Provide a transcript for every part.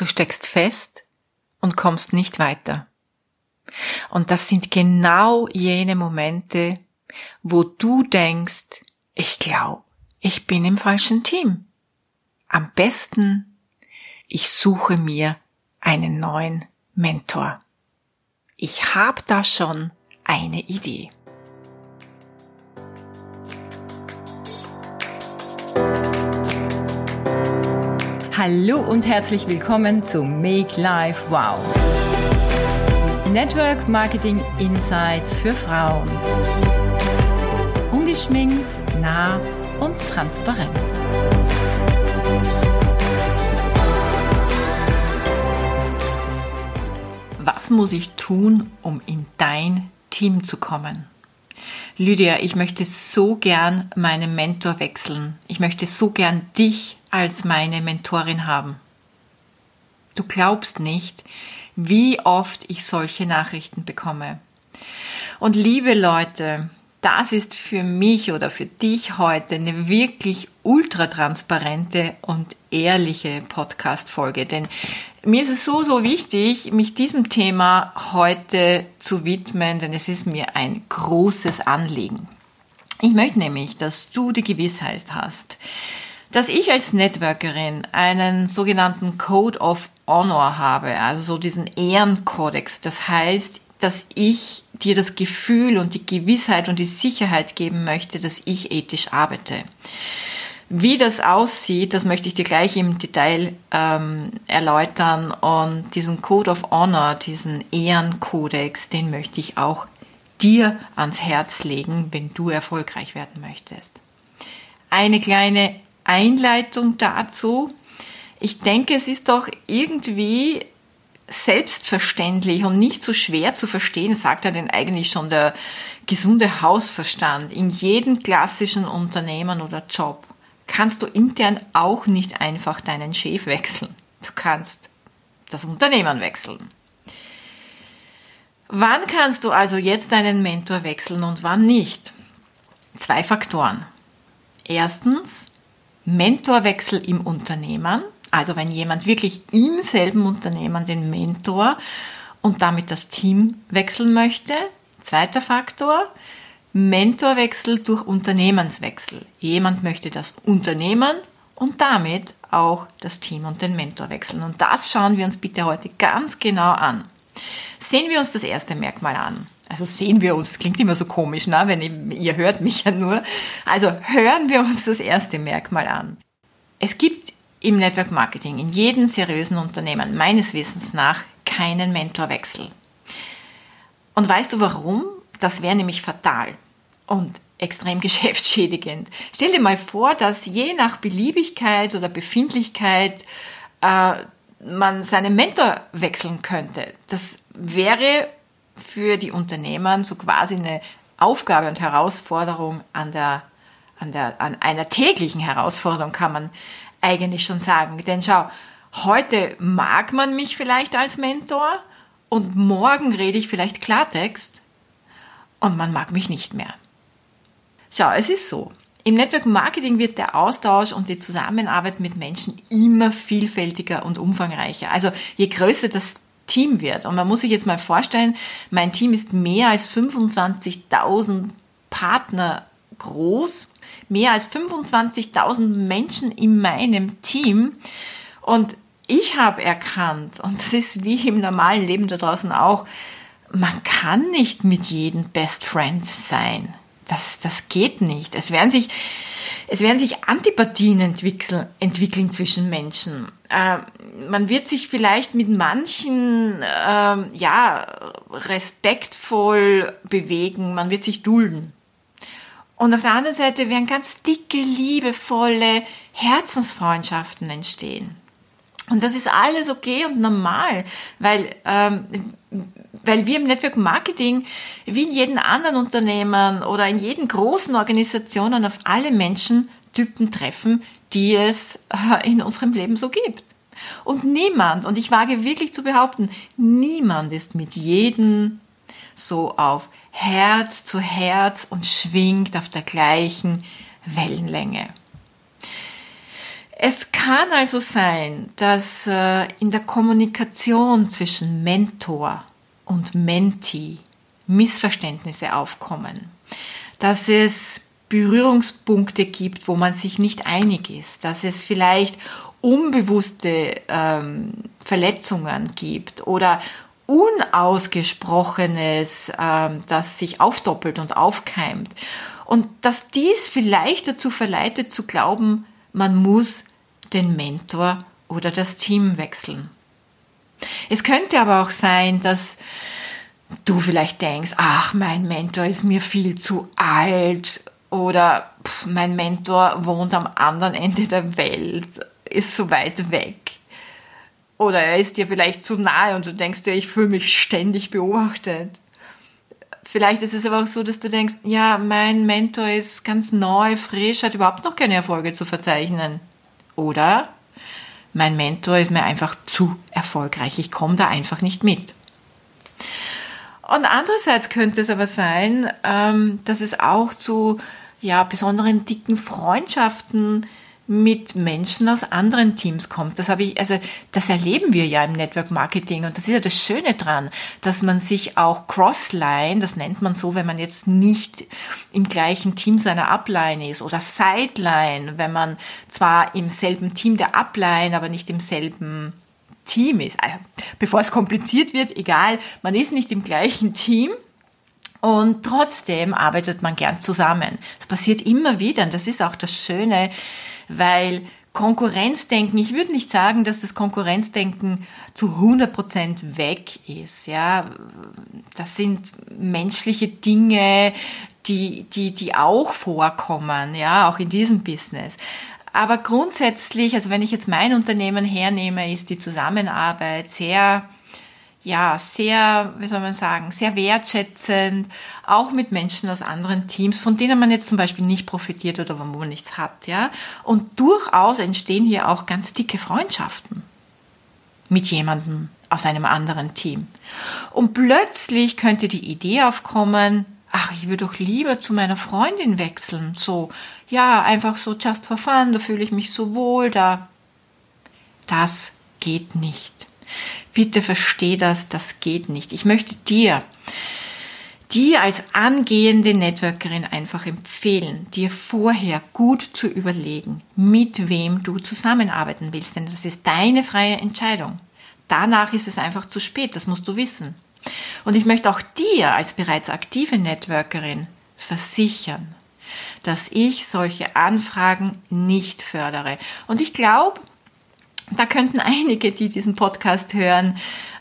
du steckst fest und kommst nicht weiter. Und das sind genau jene Momente, wo du denkst, ich glaube, ich bin im falschen Team. Am besten, ich suche mir einen neuen Mentor. Ich habe da schon eine Idee. Hallo und herzlich willkommen zu Make Life Wow. Network Marketing Insights für Frauen. Ungeschminkt, nah und transparent. Was muss ich tun, um in dein Team zu kommen? Lydia, ich möchte so gern meinen Mentor wechseln. Ich möchte so gern dich als meine Mentorin haben. Du glaubst nicht, wie oft ich solche Nachrichten bekomme. Und liebe Leute, das ist für mich oder für dich heute eine wirklich ultra transparente und ehrliche Podcast-Folge. Denn mir ist es so, so wichtig, mich diesem Thema heute zu widmen, denn es ist mir ein großes Anliegen. Ich möchte nämlich, dass du die Gewissheit hast, dass ich als Networkerin einen sogenannten Code of Honor habe, also so diesen Ehrenkodex. Das heißt, dass ich dir das Gefühl und die Gewissheit und die Sicherheit geben möchte, dass ich ethisch arbeite. Wie das aussieht, das möchte ich dir gleich im Detail ähm, erläutern. Und diesen Code of Honor, diesen Ehrenkodex, den möchte ich auch dir ans Herz legen, wenn du erfolgreich werden möchtest. Eine kleine Einleitung dazu. Ich denke, es ist doch irgendwie selbstverständlich und nicht so schwer zu verstehen, sagt er denn eigentlich schon der gesunde Hausverstand. In jedem klassischen Unternehmen oder Job kannst du intern auch nicht einfach deinen Chef wechseln. Du kannst das Unternehmen wechseln. Wann kannst du also jetzt deinen Mentor wechseln und wann nicht? Zwei Faktoren. Erstens, Mentorwechsel im Unternehmen, also wenn jemand wirklich im selben Unternehmen den Mentor und damit das Team wechseln möchte. Zweiter Faktor, Mentorwechsel durch Unternehmenswechsel. Jemand möchte das Unternehmen und damit auch das Team und den Mentor wechseln. Und das schauen wir uns bitte heute ganz genau an. Sehen wir uns das erste Merkmal an. Also sehen wir uns, das klingt immer so komisch, ne? wenn ihr, ihr hört mich ja nur. Also hören wir uns das erste Merkmal an. Es gibt im Network Marketing in jedem seriösen Unternehmen meines Wissens nach keinen Mentorwechsel. Und weißt du warum? Das wäre nämlich fatal und extrem geschäftsschädigend. Stell dir mal vor, dass je nach Beliebigkeit oder Befindlichkeit äh, man seinen Mentor wechseln könnte. Das wäre für die Unternehmen so quasi eine Aufgabe und Herausforderung an der, an der, an einer täglichen Herausforderung kann man eigentlich schon sagen. Denn schau, heute mag man mich vielleicht als Mentor und morgen rede ich vielleicht Klartext und man mag mich nicht mehr. Schau, es ist so. Im Network Marketing wird der Austausch und die Zusammenarbeit mit Menschen immer vielfältiger und umfangreicher. Also je größer das Team wird. Und man muss sich jetzt mal vorstellen, mein Team ist mehr als 25.000 Partner groß, mehr als 25.000 Menschen in meinem Team. Und ich habe erkannt, und das ist wie im normalen Leben da draußen auch, man kann nicht mit jedem Best Friend sein. Das, das geht nicht. Es werden sich es werden sich Antipathien entwickeln, entwickeln zwischen Menschen. Äh, man wird sich vielleicht mit manchen äh, ja respektvoll bewegen, man wird sich dulden. Und auf der anderen Seite werden ganz dicke, liebevolle Herzensfreundschaften entstehen. Und das ist alles okay und normal, weil, ähm, weil wir im Network Marketing wie in jedem anderen Unternehmen oder in jeden großen Organisationen auf alle Menschentypen treffen, die es äh, in unserem Leben so gibt. Und niemand, und ich wage wirklich zu behaupten, niemand ist mit jedem so auf Herz zu Herz und schwingt auf der gleichen Wellenlänge. Es kann also sein, dass äh, in der Kommunikation zwischen Mentor und Mentee Missverständnisse aufkommen, dass es Berührungspunkte gibt, wo man sich nicht einig ist, dass es vielleicht unbewusste ähm, Verletzungen gibt oder Unausgesprochenes, ähm, das sich aufdoppelt und aufkeimt. Und dass dies vielleicht dazu verleitet zu glauben, man muss den Mentor oder das Team wechseln. Es könnte aber auch sein, dass du vielleicht denkst, ach, mein Mentor ist mir viel zu alt oder pff, mein Mentor wohnt am anderen Ende der Welt, ist so weit weg. Oder er ist dir vielleicht zu nahe und du denkst dir, ich fühle mich ständig beobachtet. Vielleicht ist es aber auch so, dass du denkst, ja, mein Mentor ist ganz neu, frisch, hat überhaupt noch keine Erfolge zu verzeichnen. Oder mein Mentor ist mir einfach zu erfolgreich, ich komme da einfach nicht mit. Und andererseits könnte es aber sein, ähm, dass es auch zu ja, besonderen dicken Freundschaften mit Menschen aus anderen Teams kommt. Das habe ich, also das erleben wir ja im Network Marketing und das ist ja das Schöne dran, dass man sich auch Crossline, das nennt man so, wenn man jetzt nicht im gleichen Team seiner Upline ist oder Sideline, wenn man zwar im selben Team der Upline, aber nicht im selben Team ist. Also, bevor es kompliziert wird, egal, man ist nicht im gleichen Team, und trotzdem arbeitet man gern zusammen. Das passiert immer wieder und das ist auch das Schöne, weil Konkurrenzdenken, ich würde nicht sagen, dass das Konkurrenzdenken zu 100 Prozent weg ist. Ja, das sind menschliche Dinge, die, die, die auch vorkommen, ja, auch in diesem Business. Aber grundsätzlich, also wenn ich jetzt mein Unternehmen hernehme, ist die Zusammenarbeit sehr ja, sehr, wie soll man sagen, sehr wertschätzend, auch mit Menschen aus anderen Teams, von denen man jetzt zum Beispiel nicht profitiert oder wo man nichts hat, ja. Und durchaus entstehen hier auch ganz dicke Freundschaften mit jemandem aus einem anderen Team. Und plötzlich könnte die Idee aufkommen, ach, ich würde doch lieber zu meiner Freundin wechseln, so, ja, einfach so just for fun, da fühle ich mich so wohl, da. Das geht nicht. Bitte versteh das, das geht nicht. Ich möchte dir, dir als angehende Networkerin einfach empfehlen, dir vorher gut zu überlegen, mit wem du zusammenarbeiten willst, denn das ist deine freie Entscheidung. Danach ist es einfach zu spät, das musst du wissen. Und ich möchte auch dir als bereits aktive Networkerin versichern, dass ich solche Anfragen nicht fördere. Und ich glaube, da könnten einige, die diesen Podcast hören,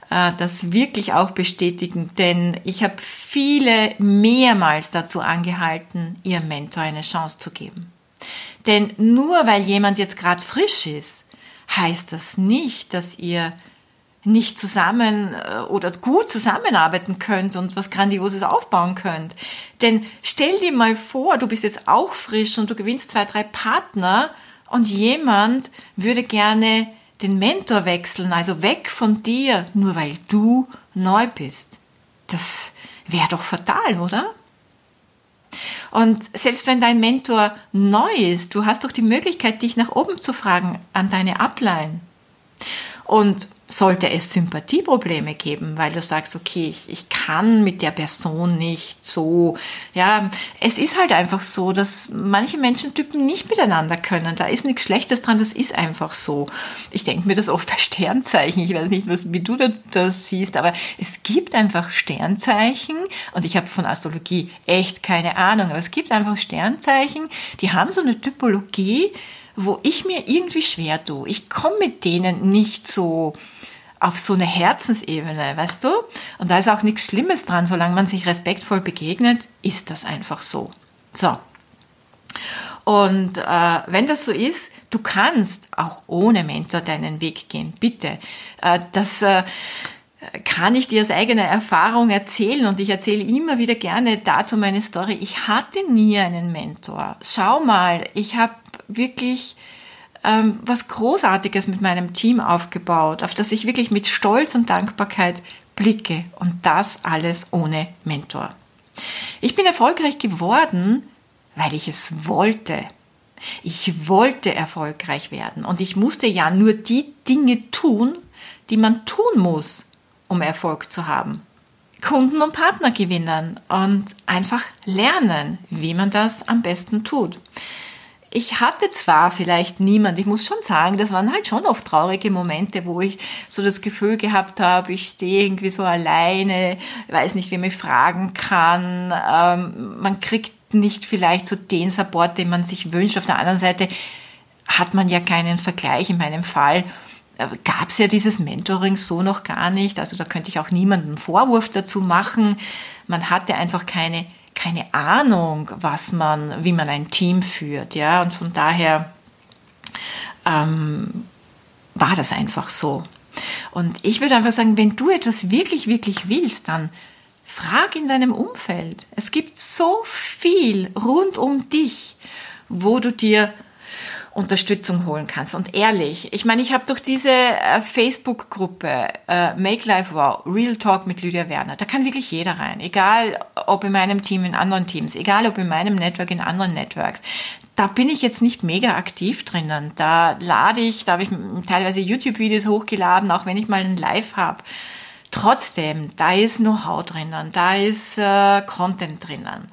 äh, das wirklich auch bestätigen, denn ich habe viele mehrmals dazu angehalten, ihrem Mentor eine Chance zu geben. Denn nur weil jemand jetzt gerade frisch ist, heißt das nicht, dass ihr nicht zusammen äh, oder gut zusammenarbeiten könnt und was Grandioses aufbauen könnt. Denn stell dir mal vor, du bist jetzt auch frisch und du gewinnst zwei, drei Partner und jemand würde gerne den Mentor wechseln, also weg von dir, nur weil du neu bist. Das wäre doch fatal, oder? Und selbst wenn dein Mentor neu ist, du hast doch die Möglichkeit, dich nach oben zu fragen an deine Upline. Und sollte es Sympathieprobleme geben, weil du sagst, okay, ich, ich kann mit der Person nicht so, ja, es ist halt einfach so, dass manche Menschentypen nicht miteinander können. Da ist nichts Schlechtes dran, das ist einfach so. Ich denke mir das oft bei Sternzeichen, ich weiß nicht, was, wie du das siehst, aber es gibt einfach Sternzeichen und ich habe von Astrologie echt keine Ahnung, aber es gibt einfach Sternzeichen, die haben so eine Typologie, wo ich mir irgendwie schwer tue. Ich komme mit denen nicht so auf so eine Herzensebene, weißt du? Und da ist auch nichts Schlimmes dran, solange man sich respektvoll begegnet, ist das einfach so. So. Und äh, wenn das so ist, du kannst auch ohne Mentor deinen Weg gehen, bitte. Äh, das äh, kann ich dir aus eigener Erfahrung erzählen und ich erzähle immer wieder gerne dazu meine Story. Ich hatte nie einen Mentor. Schau mal, ich habe wirklich ähm, was Großartiges mit meinem Team aufgebaut, auf das ich wirklich mit Stolz und Dankbarkeit blicke und das alles ohne Mentor. Ich bin erfolgreich geworden, weil ich es wollte. Ich wollte erfolgreich werden und ich musste ja nur die Dinge tun, die man tun muss, um Erfolg zu haben. Kunden und Partner gewinnen und einfach lernen, wie man das am besten tut. Ich hatte zwar vielleicht niemand, ich muss schon sagen, das waren halt schon oft traurige Momente, wo ich so das Gefühl gehabt habe, ich stehe irgendwie so alleine, weiß nicht, wie mich fragen kann, ähm, man kriegt nicht vielleicht so den Support, den man sich wünscht. Auf der anderen Seite hat man ja keinen Vergleich. In meinem Fall äh, gab es ja dieses Mentoring so noch gar nicht. Also da könnte ich auch niemanden Vorwurf dazu machen. Man hatte einfach keine, keine Ahnung, was man, wie man ein Team führt. Ja, und von daher ähm, war das einfach so. Und ich würde einfach sagen, wenn du etwas wirklich, wirklich willst, dann Frag in deinem Umfeld. Es gibt so viel rund um dich, wo du dir Unterstützung holen kannst. Und ehrlich, ich meine, ich habe durch diese äh, Facebook-Gruppe äh, Make Life Wow, Real Talk mit Lydia Werner, da kann wirklich jeder rein. Egal ob in meinem Team, in anderen Teams, egal ob in meinem Network, in anderen Networks. Da bin ich jetzt nicht mega aktiv drinnen. Da lade ich, da habe ich teilweise YouTube-Videos hochgeladen, auch wenn ich mal ein Live habe. Trotzdem, da ist Know-how drinnen, da ist äh, Content drinnen.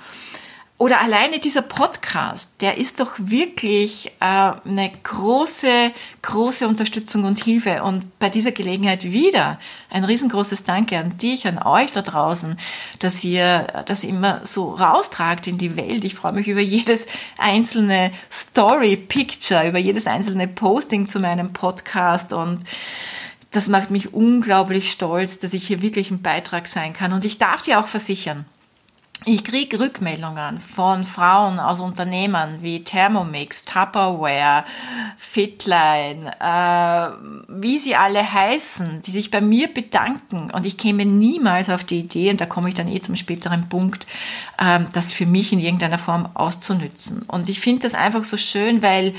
Oder alleine dieser Podcast, der ist doch wirklich äh, eine große, große Unterstützung und Hilfe. Und bei dieser Gelegenheit wieder ein riesengroßes Danke an dich, an euch da draußen, dass ihr das immer so raustragt in die Welt. Ich freue mich über jedes einzelne Story, Picture, über jedes einzelne Posting zu meinem Podcast und das macht mich unglaublich stolz, dass ich hier wirklich ein Beitrag sein kann. Und ich darf dir auch versichern, ich kriege Rückmeldungen von Frauen aus Unternehmen wie Thermomix, Tupperware, Fitline, äh, wie sie alle heißen, die sich bei mir bedanken. Und ich käme niemals auf die Idee, und da komme ich dann eh zum späteren Punkt, äh, das für mich in irgendeiner Form auszunützen. Und ich finde das einfach so schön, weil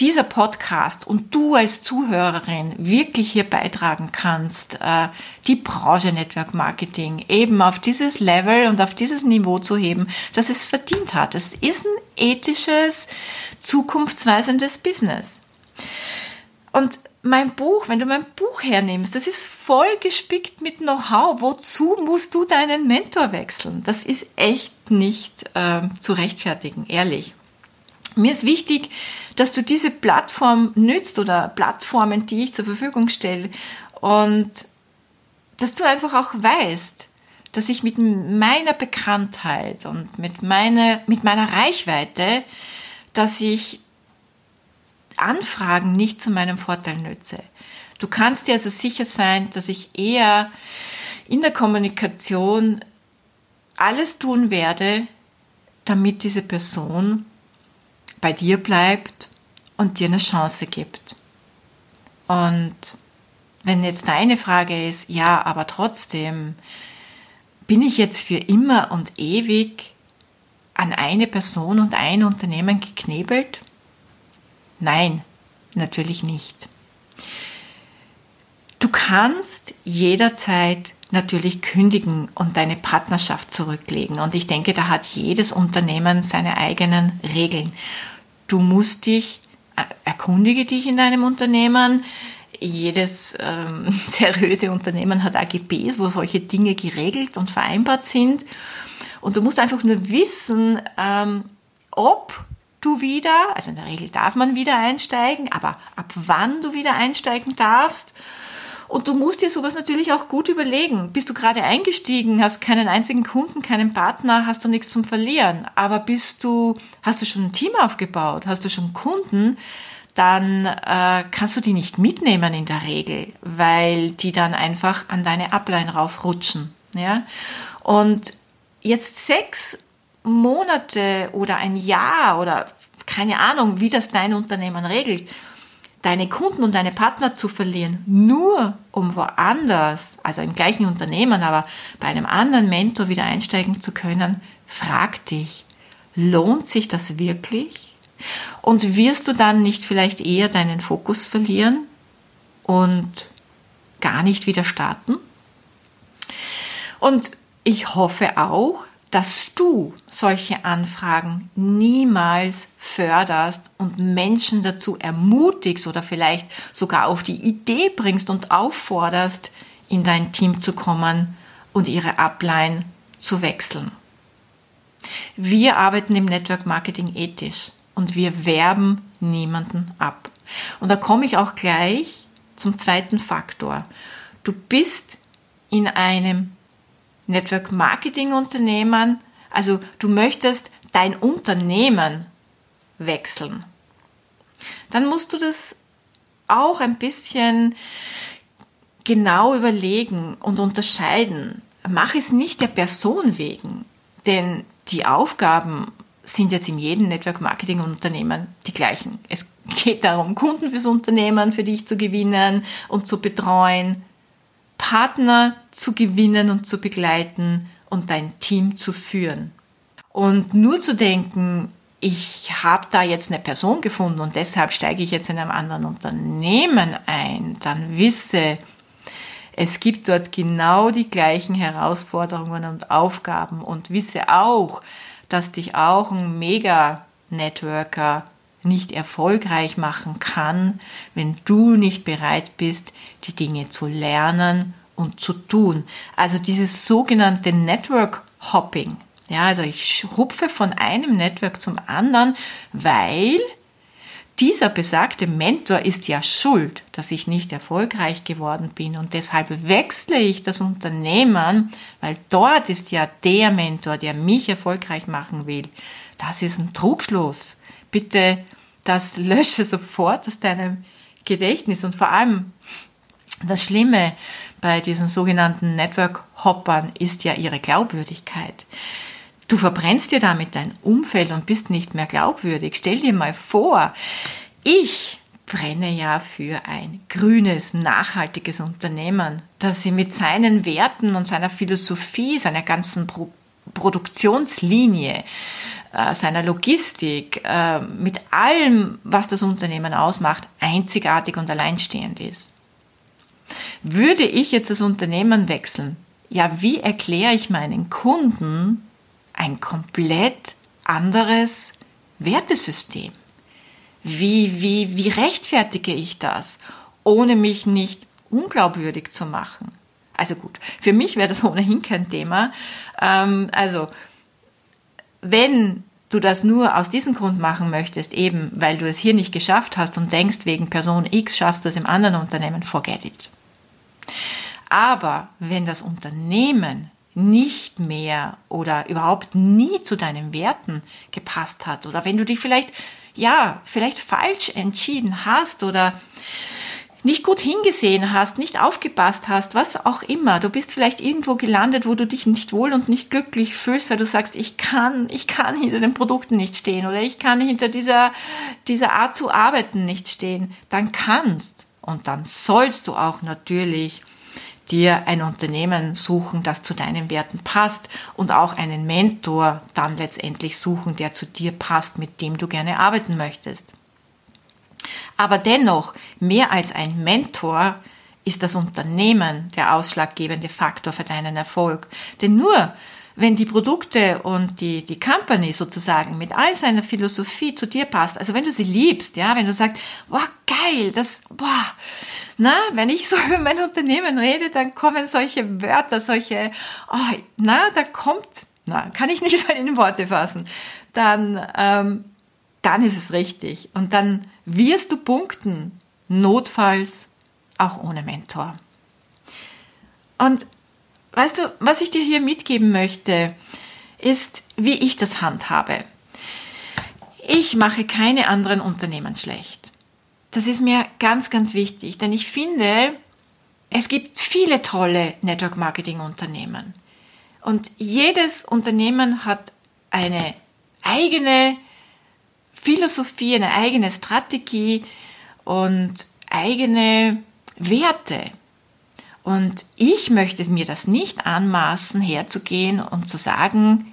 dieser Podcast und du als Zuhörerin wirklich hier beitragen kannst, äh, die Branche Network Marketing eben auf dieses Level und auf dieses Niveau zu heben, das es verdient hat. Es ist ein ethisches, zukunftsweisendes Business. Und mein Buch, wenn du mein Buch hernimmst, das ist voll gespickt mit Know-how. Wozu musst du deinen Mentor wechseln? Das ist echt nicht äh, zu rechtfertigen, ehrlich. Mir ist wichtig, dass du diese Plattform nützt oder Plattformen, die ich zur Verfügung stelle und dass du einfach auch weißt, dass ich mit meiner Bekanntheit und mit meiner, mit meiner Reichweite, dass ich Anfragen nicht zu meinem Vorteil nütze. Du kannst dir also sicher sein, dass ich eher in der Kommunikation alles tun werde, damit diese Person bei dir bleibt und dir eine Chance gibt. Und wenn jetzt deine Frage ist, ja, aber trotzdem, bin ich jetzt für immer und ewig an eine Person und ein Unternehmen geknebelt? Nein, natürlich nicht. Kannst jederzeit natürlich kündigen und deine Partnerschaft zurücklegen. Und ich denke, da hat jedes Unternehmen seine eigenen Regeln. Du musst dich, äh, erkundige dich in deinem Unternehmen. Jedes ähm, seriöse Unternehmen hat AGBs, wo solche Dinge geregelt und vereinbart sind. Und du musst einfach nur wissen, ähm, ob du wieder, also in der Regel darf man wieder einsteigen, aber ab wann du wieder einsteigen darfst und du musst dir sowas natürlich auch gut überlegen. Bist du gerade eingestiegen, hast keinen einzigen Kunden, keinen Partner, hast du nichts zum Verlieren. Aber bist du, hast du schon ein Team aufgebaut, hast du schon Kunden, dann äh, kannst du die nicht mitnehmen in der Regel, weil die dann einfach an deine Ablein raufrutschen. Ja? Und jetzt sechs Monate oder ein Jahr oder keine Ahnung, wie das dein Unternehmen regelt, deine Kunden und deine Partner zu verlieren, nur um woanders, also im gleichen Unternehmen, aber bei einem anderen Mentor wieder einsteigen zu können, frag dich, lohnt sich das wirklich? Und wirst du dann nicht vielleicht eher deinen Fokus verlieren und gar nicht wieder starten? Und ich hoffe auch, dass du solche Anfragen niemals förderst und Menschen dazu ermutigst oder vielleicht sogar auf die Idee bringst und aufforderst, in dein Team zu kommen und ihre Upline zu wechseln. Wir arbeiten im Network Marketing ethisch und wir werben niemanden ab. Und da komme ich auch gleich zum zweiten Faktor. Du bist in einem Network Marketing Unternehmen, also du möchtest dein Unternehmen wechseln, dann musst du das auch ein bisschen genau überlegen und unterscheiden. Mach es nicht der Person wegen, denn die Aufgaben sind jetzt in jedem Network Marketing Unternehmen die gleichen. Es geht darum, Kunden fürs Unternehmen für dich zu gewinnen und zu betreuen. Partner zu gewinnen und zu begleiten und dein Team zu führen. Und nur zu denken, ich habe da jetzt eine Person gefunden und deshalb steige ich jetzt in einem anderen Unternehmen ein, dann wisse, es gibt dort genau die gleichen Herausforderungen und Aufgaben und wisse auch, dass dich auch ein Mega-Networker nicht erfolgreich machen kann, wenn du nicht bereit bist, die Dinge zu lernen und zu tun. Also dieses sogenannte Network Hopping. Ja, also ich hupfe von einem Network zum anderen, weil dieser besagte Mentor ist ja schuld, dass ich nicht erfolgreich geworden bin und deshalb wechsle ich das Unternehmen, weil dort ist ja der Mentor, der mich erfolgreich machen will. Das ist ein Trugschluss. Bitte das lösche sofort aus deinem Gedächtnis. Und vor allem das Schlimme bei diesen sogenannten Network-Hoppern ist ja ihre Glaubwürdigkeit. Du verbrennst dir damit dein Umfeld und bist nicht mehr glaubwürdig. Stell dir mal vor, ich brenne ja für ein grünes, nachhaltiges Unternehmen, das sie mit seinen Werten und seiner Philosophie, seiner ganzen Pro Produktionslinie äh, seiner Logistik, äh, mit allem, was das Unternehmen ausmacht, einzigartig und alleinstehend ist. Würde ich jetzt das Unternehmen wechseln, ja, wie erkläre ich meinen Kunden ein komplett anderes Wertesystem? Wie, wie, wie rechtfertige ich das, ohne mich nicht unglaubwürdig zu machen? Also gut, für mich wäre das ohnehin kein Thema. Ähm, also wenn du das nur aus diesem Grund machen möchtest, eben weil du es hier nicht geschafft hast und denkst, wegen Person X schaffst du es im anderen Unternehmen, forget it. Aber wenn das Unternehmen nicht mehr oder überhaupt nie zu deinen Werten gepasst hat oder wenn du dich vielleicht, ja, vielleicht falsch entschieden hast oder nicht gut hingesehen hast, nicht aufgepasst hast, was auch immer. Du bist vielleicht irgendwo gelandet, wo du dich nicht wohl und nicht glücklich fühlst, weil du sagst, ich kann, ich kann hinter den Produkten nicht stehen oder ich kann hinter dieser, dieser Art zu arbeiten nicht stehen. Dann kannst und dann sollst du auch natürlich dir ein Unternehmen suchen, das zu deinen Werten passt und auch einen Mentor dann letztendlich suchen, der zu dir passt, mit dem du gerne arbeiten möchtest. Aber dennoch, mehr als ein Mentor ist das Unternehmen der ausschlaggebende Faktor für deinen Erfolg. Denn nur wenn die Produkte und die, die Company sozusagen mit all seiner Philosophie zu dir passt, also wenn du sie liebst, ja, wenn du sagst, wow, geil, das, boah, na, wenn ich so über mein Unternehmen rede, dann kommen solche Wörter, solche, oh, na, da kommt, na, kann ich nicht mal in Worte fassen, dann, ähm, dann ist es richtig. Und dann wirst du punkten, notfalls auch ohne Mentor. Und weißt du, was ich dir hier mitgeben möchte, ist, wie ich das handhabe. Ich mache keine anderen Unternehmen schlecht. Das ist mir ganz, ganz wichtig, denn ich finde, es gibt viele tolle Network Marketing Unternehmen. Und jedes Unternehmen hat eine eigene Philosophie, eine eigene Strategie und eigene Werte. Und ich möchte mir das nicht anmaßen, herzugehen und zu sagen,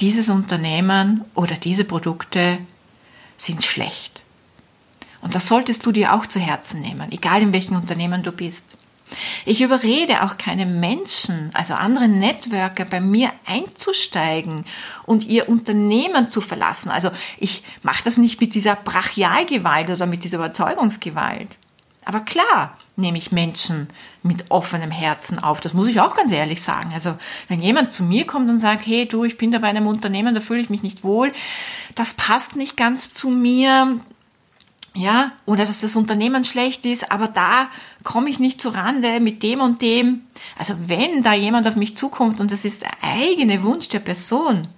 dieses Unternehmen oder diese Produkte sind schlecht. Und das solltest du dir auch zu Herzen nehmen, egal in welchem Unternehmen du bist. Ich überrede auch keine Menschen, also andere Networker bei mir einzusteigen und ihr Unternehmen zu verlassen. Also ich mache das nicht mit dieser Brachialgewalt oder mit dieser Überzeugungsgewalt. Aber klar nehme ich Menschen mit offenem Herzen auf. Das muss ich auch ganz ehrlich sagen. Also wenn jemand zu mir kommt und sagt, hey du, ich bin da bei einem Unternehmen, da fühle ich mich nicht wohl, das passt nicht ganz zu mir, ja, oder dass das Unternehmen schlecht ist, aber da komme ich nicht zu Rande mit dem und dem. Also wenn da jemand auf mich zukommt und das ist der eigene Wunsch der Person,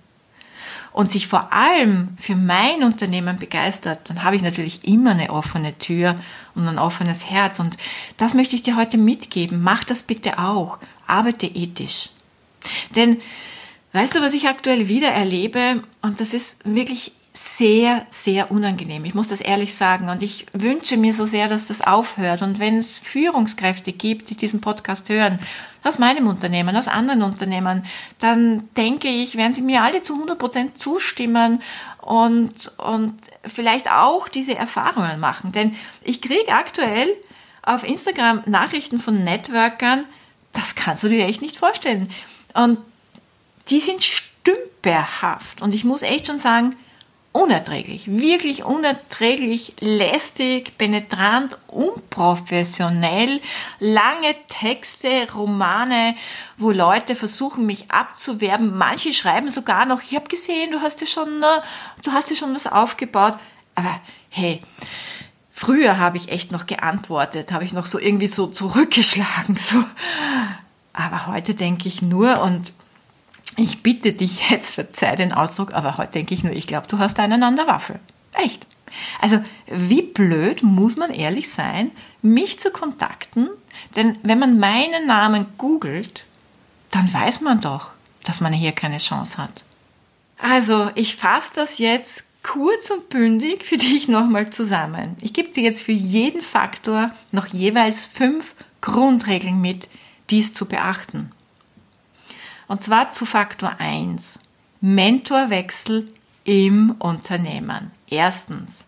und sich vor allem für mein Unternehmen begeistert, dann habe ich natürlich immer eine offene Tür und ein offenes Herz. Und das möchte ich dir heute mitgeben. Mach das bitte auch. Arbeite ethisch. Denn weißt du, was ich aktuell wieder erlebe? Und das ist wirklich sehr, sehr unangenehm. Ich muss das ehrlich sagen. Und ich wünsche mir so sehr, dass das aufhört. Und wenn es Führungskräfte gibt, die diesen Podcast hören, aus meinem Unternehmen, aus anderen Unternehmen, dann denke ich, werden sie mir alle zu 100 Prozent zustimmen und, und vielleicht auch diese Erfahrungen machen. Denn ich kriege aktuell auf Instagram Nachrichten von Networkern, das kannst du dir echt nicht vorstellen. Und die sind stümperhaft. Und ich muss echt schon sagen, unerträglich, wirklich unerträglich, lästig, penetrant, unprofessionell, lange Texte, Romane, wo Leute versuchen, mich abzuwerben. Manche schreiben sogar noch, ich habe gesehen, du hast dir schon, äh, du hast dir schon was aufgebaut. Aber hey, früher habe ich echt noch geantwortet, habe ich noch so irgendwie so zurückgeschlagen, so. Aber heute denke ich nur und ich bitte dich jetzt, verzeih den Ausdruck, aber heute denke ich nur, ich glaube, du hast einen an der Waffel. Echt. Also, wie blöd muss man ehrlich sein, mich zu kontakten? Denn wenn man meinen Namen googelt, dann weiß man doch, dass man hier keine Chance hat. Also, ich fasse das jetzt kurz und bündig für dich nochmal zusammen. Ich gebe dir jetzt für jeden Faktor noch jeweils fünf Grundregeln mit, dies zu beachten. Und zwar zu Faktor 1. Mentorwechsel im Unternehmen. Erstens.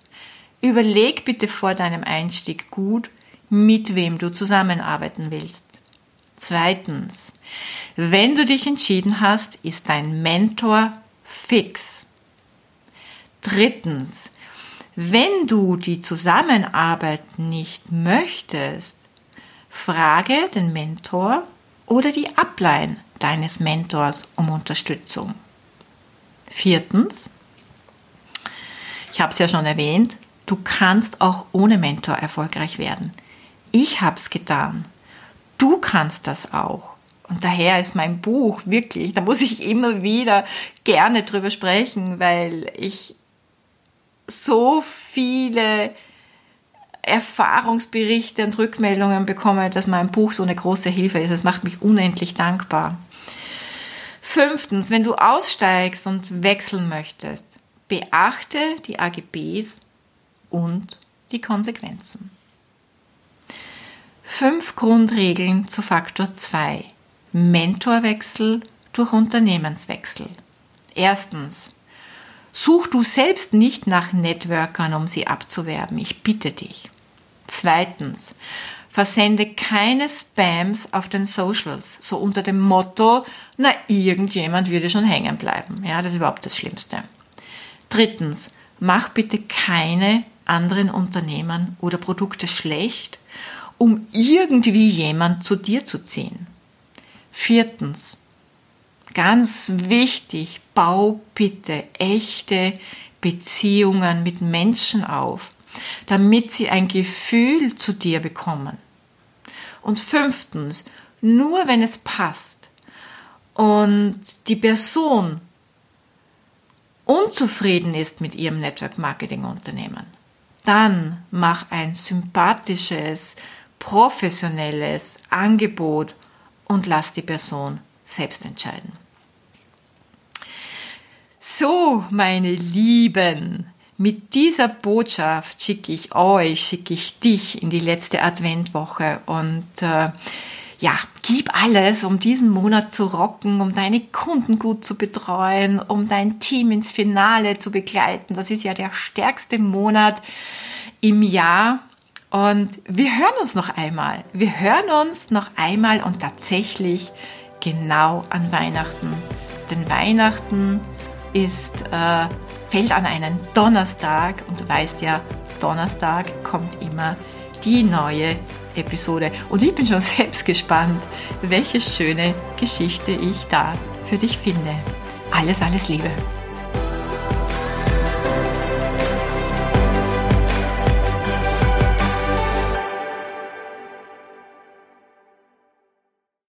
Überleg bitte vor deinem Einstieg gut, mit wem du zusammenarbeiten willst. Zweitens. Wenn du dich entschieden hast, ist dein Mentor fix. Drittens. Wenn du die Zusammenarbeit nicht möchtest, frage den Mentor oder die Ablein deines Mentors um Unterstützung. Viertens, ich habe es ja schon erwähnt, du kannst auch ohne Mentor erfolgreich werden. Ich habe es getan. Du kannst das auch. Und daher ist mein Buch wirklich, da muss ich immer wieder gerne drüber sprechen, weil ich so viele Erfahrungsberichte und Rückmeldungen bekomme, dass mein Buch so eine große Hilfe ist. Es macht mich unendlich dankbar. Fünftens, wenn du aussteigst und wechseln möchtest, beachte die AGBs und die Konsequenzen. Fünf Grundregeln zu Faktor 2. Mentorwechsel durch Unternehmenswechsel. Erstens, such du selbst nicht nach Networkern, um sie abzuwerben. Ich bitte dich. Zweitens, Versende keine Spams auf den Socials, so unter dem Motto, na, irgendjemand würde schon hängen bleiben. Ja, das ist überhaupt das Schlimmste. Drittens, mach bitte keine anderen Unternehmen oder Produkte schlecht, um irgendwie jemand zu dir zu ziehen. Viertens, ganz wichtig, bau bitte echte Beziehungen mit Menschen auf damit sie ein Gefühl zu dir bekommen. Und fünftens, nur wenn es passt und die Person unzufrieden ist mit ihrem Network Marketing Unternehmen, dann mach ein sympathisches, professionelles Angebot und lass die Person selbst entscheiden. So, meine Lieben, mit dieser Botschaft schicke ich euch, schicke ich dich in die letzte Adventwoche und äh, ja, gib alles, um diesen Monat zu rocken, um deine Kunden gut zu betreuen, um dein Team ins Finale zu begleiten. Das ist ja der stärkste Monat im Jahr Und wir hören uns noch einmal. Wir hören uns noch einmal und tatsächlich genau an Weihnachten. Denn Weihnachten ist, äh, fällt an einen Donnerstag und du weißt ja, Donnerstag kommt immer die neue Episode. Und ich bin schon selbst gespannt, welche schöne Geschichte ich da für dich finde. Alles, alles Liebe.